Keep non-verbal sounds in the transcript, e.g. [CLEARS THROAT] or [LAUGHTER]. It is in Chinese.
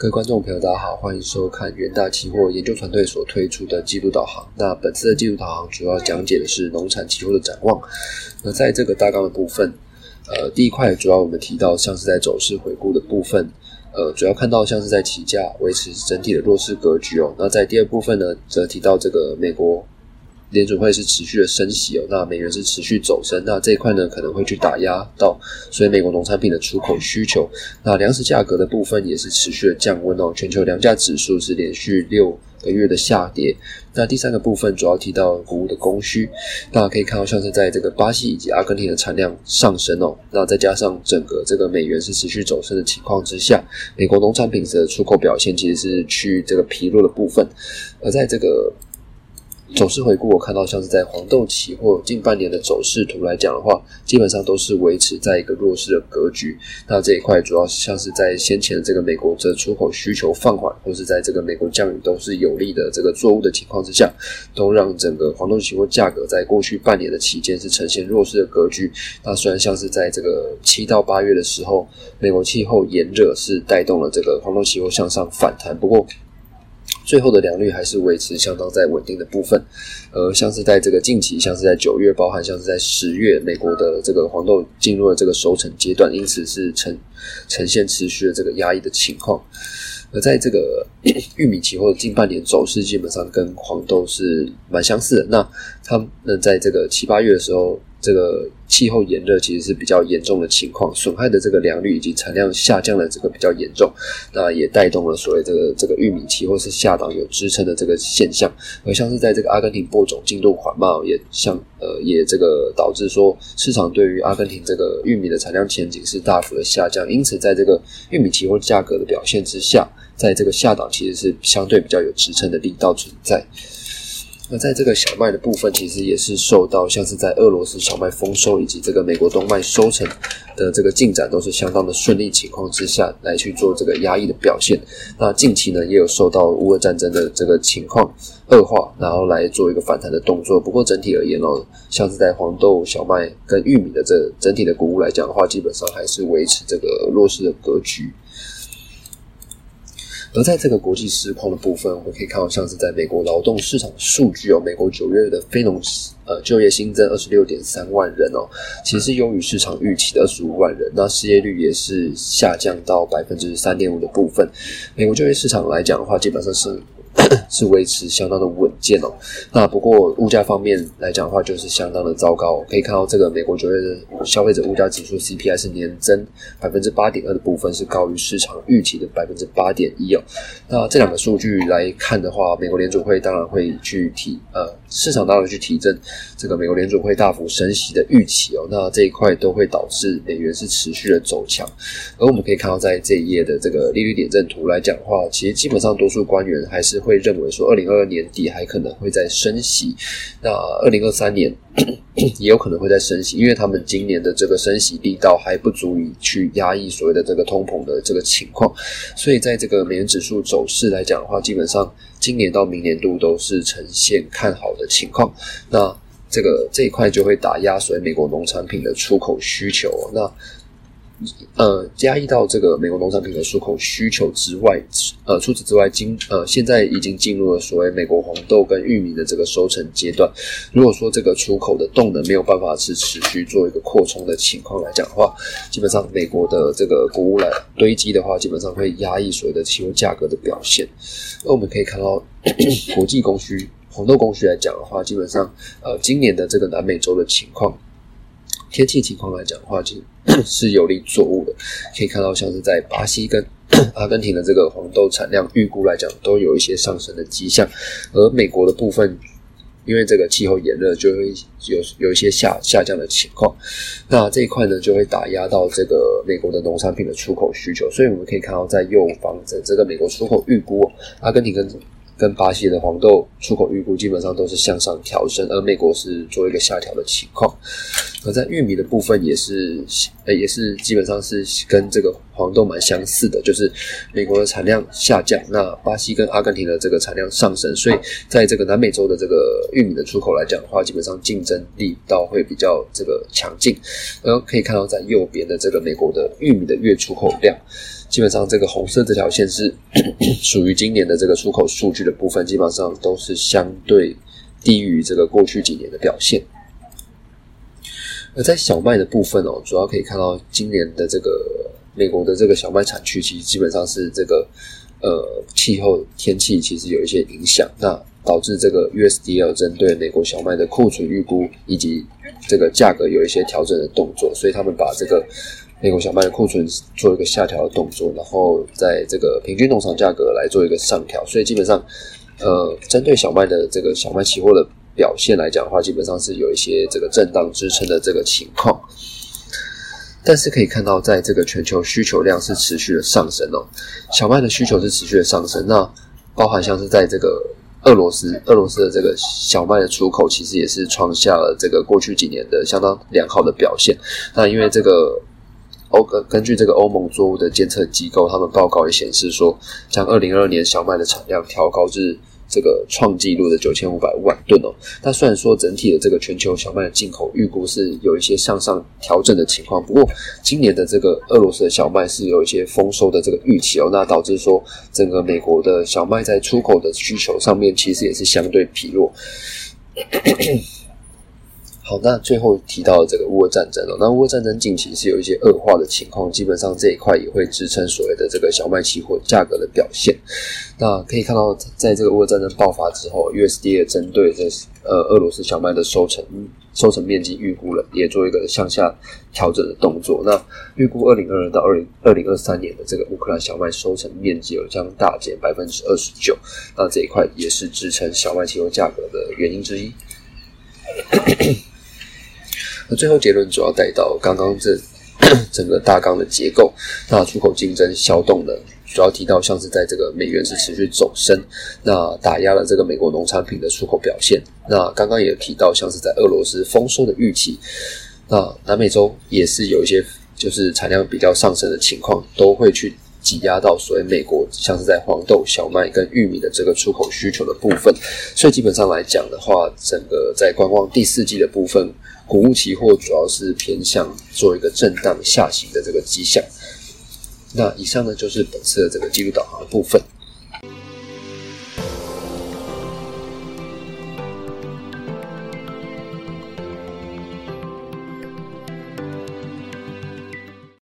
各位观众朋友，大家好，欢迎收看元大期货研究团队所推出的季度导航。那本次的季度导航主要讲解的是农产期货的展望。那在这个大纲的部分，呃，第一块主要我们提到像是在走势回顾的部分，呃，主要看到像是在起价维持整体的弱势格局哦。那在第二部分呢，则提到这个美国。联储会是持续的升息哦，那美元是持续走升，那这一块呢可能会去打压到所以美国农产品的出口需求。那粮食价格的部分也是持续的降温哦，全球粮价指数是连续六个月的下跌。那第三个部分主要提到谷物的供需，大家可以看到像是在这个巴西以及阿根廷的产量上升哦，那再加上整个这个美元是持续走升的情况之下，美国农产品的出口表现其实是趋于这个疲弱的部分，而在这个。走势回顾，我看到像是在黄豆期货近半年的走势图来讲的话，基本上都是维持在一个弱势的格局。那这一块主要像是在先前的这个美国这出口需求放缓，或是在这个美国降雨都是有利的这个作物的情况之下，都让整个黄豆期货价格在过去半年的期间是呈现弱势的格局。那虽然像是在这个七到八月的时候，美国气候炎热是带动了这个黄豆期货向上反弹，不过。最后的良率还是维持相当在稳定的部分，呃，像是在这个近期，像是在九月，包含像是在十月，美国的这个黄豆进入了这个收成阶段，因此是呈呈现持续的这个压抑的情况。而在这个 [COUGHS] 玉米期货的近半年走势，基本上跟黄豆是蛮相似的。那它们在这个七八月的时候。这个气候炎热其实是比较严重的情况，损害的这个良率以及产量下降的这个比较严重，那也带动了所谓这个这个玉米期或是下档有支撑的这个现象。而像是在这个阿根廷播种进度缓慢，也像呃也这个导致说市场对于阿根廷这个玉米的产量前景是大幅的下降。因此，在这个玉米期货价格的表现之下，在这个下档其实是相对比较有支撑的力道存在。那在这个小麦的部分，其实也是受到像是在俄罗斯小麦丰收以及这个美国冬麦收成的这个进展都是相当的顺利情况之下来去做这个压抑的表现。那近期呢，也有受到乌俄战争的这个情况恶化，然后来做一个反弹的动作。不过整体而言哦，像是在黄豆、小麦跟玉米的这整体的谷物来讲的话，基本上还是维持这个弱势的格局。而在这个国际市况的部分，我们可以看到，像是在美国劳动市场数据哦，美国九月的非农呃就业新增二十六点三万人哦，其实优于市场预期的二十五万人，那失业率也是下降到百分之三点五的部分。美国就业市场来讲的话，基本上是。[CLEARS THROAT] 是维持相当的稳健哦。那不过物价方面来讲的话，就是相当的糟糕。可以看到这个美国九月的消费者物价指数 CPI 是年增百分之八点二的部分，是高于市场预期的百分之八点一哦。那这两个数据来看的话，美国联储会当然会去提呃，市场当然去提振这个美国联储会大幅升息的预期哦。那这一块都会导致美元是持续的走强。而我们可以看到，在这一页的这个利率点阵图来讲的话，其实基本上多数官员还是会认为说，二零二二年底还可能会再升息，那二零二三年 [CLEARS THROAT] 也有可能会再升息，因为他们今年的这个升息力道还不足以去压抑所谓的这个通膨的这个情况，所以在这个美元指数走势来讲的话，基本上今年到明年度都是呈现看好的情况，那这个这一块就会打压所以美国农产品的出口需求，那。呃，加一到这个美国农产品的出口需求之外，呃，除此之外，今呃现在已经进入了所谓美国黄豆跟玉米的这个收成阶段。如果说这个出口的动能没有办法是持续做一个扩充的情况来讲的话，基本上美国的这个谷物来堆积的话，基本上会压抑所谓的期货价格的表现。那我们可以看到，[COUGHS] 国际供需黄豆供需来讲的话，基本上呃今年的这个南美洲的情况。天气情况来讲的话，其实 [COUGHS] 是有利作物的。可以看到，像是在巴西跟 [COUGHS] 阿根廷的这个黄豆产量预估来讲，都有一些上升的迹象。而美国的部分，因为这个气候炎热，就会有有一些下下降的情况。那这一块呢，就会打压到这个美国的农产品的出口需求。所以我们可以看到，在右方的这个美国出口预估，阿根廷跟 [COUGHS] 跟巴西的黄豆出口预估基本上都是向上调升，而美国是做一个下调的情况。而在玉米的部分也是，呃，也是基本上是跟这个黄豆蛮相似的，就是美国的产量下降，那巴西跟阿根廷的这个产量上升，所以在这个南美洲的这个玉米的出口来讲的话，基本上竞争力倒会比较这个强劲。然后可以看到在右边的这个美国的玉米的月出口量。基本上这个红色这条线是 [COUGHS] 属于今年的这个出口数据的部分，基本上都是相对低于这个过去几年的表现。而在小麦的部分哦，主要可以看到今年的这个美国的这个小麦产区，其实基本上是这个呃气候天气其实有一些影响，那导致这个 USDA 针对美国小麦的库存预估以及这个价格有一些调整的动作，所以他们把这个美国小麦的库存做一个下调的动作，然后在这个平均农场价格来做一个上调，所以基本上呃针对小麦的这个小麦期货的。表现来讲的话，基本上是有一些这个震荡支撑的这个情况，但是可以看到，在这个全球需求量是持续的上升哦，小麦的需求是持续的上升。那包含像是在这个俄罗斯，俄罗斯的这个小麦的出口，其实也是创下了这个过去几年的相当良好的表现。那因为这个欧根根据这个欧盟作物的监测机构，他们报告也显示说，将二零二二年小麦的产量调高至。这个创纪录的九千五百万吨哦，但虽然说整体的这个全球小麦的进口预估是有一些向上调整的情况，不过今年的这个俄罗斯的小麦是有一些丰收的这个预期哦，那导致说整个美国的小麦在出口的需求上面其实也是相对疲弱。好，那最后提到这个乌俄战争了。那乌俄战争近期是有一些恶化的情况，基本上这一块也会支撑所谓的这个小麦期货价格的表现。那可以看到，在这个乌俄战争爆发之后，USDA 针对这呃俄罗斯小麦的收成收成面积预估了，也做一个向下调整的动作。那预估二零二二到二零二零二三年的这个乌克兰小麦收成面积有将大减百分之二十九。那这一块也是支撑小麦期货价格的原因之一。那最后结论主要带到刚刚这整个大纲的结构，那出口竞争消动的主要提到像是在这个美元是持续走升，那打压了这个美国农产品的出口表现。那刚刚也提到像是在俄罗斯丰收的预期，那南美洲也是有一些就是产量比较上升的情况，都会去挤压到所谓美国像是在黄豆、小麦跟玉米的这个出口需求的部分。所以基本上来讲的话，整个在观望第四季的部分。谷物期货主要是偏向做一个震荡下行的这个迹象。那以上呢就是本次的这个记录导航的部分。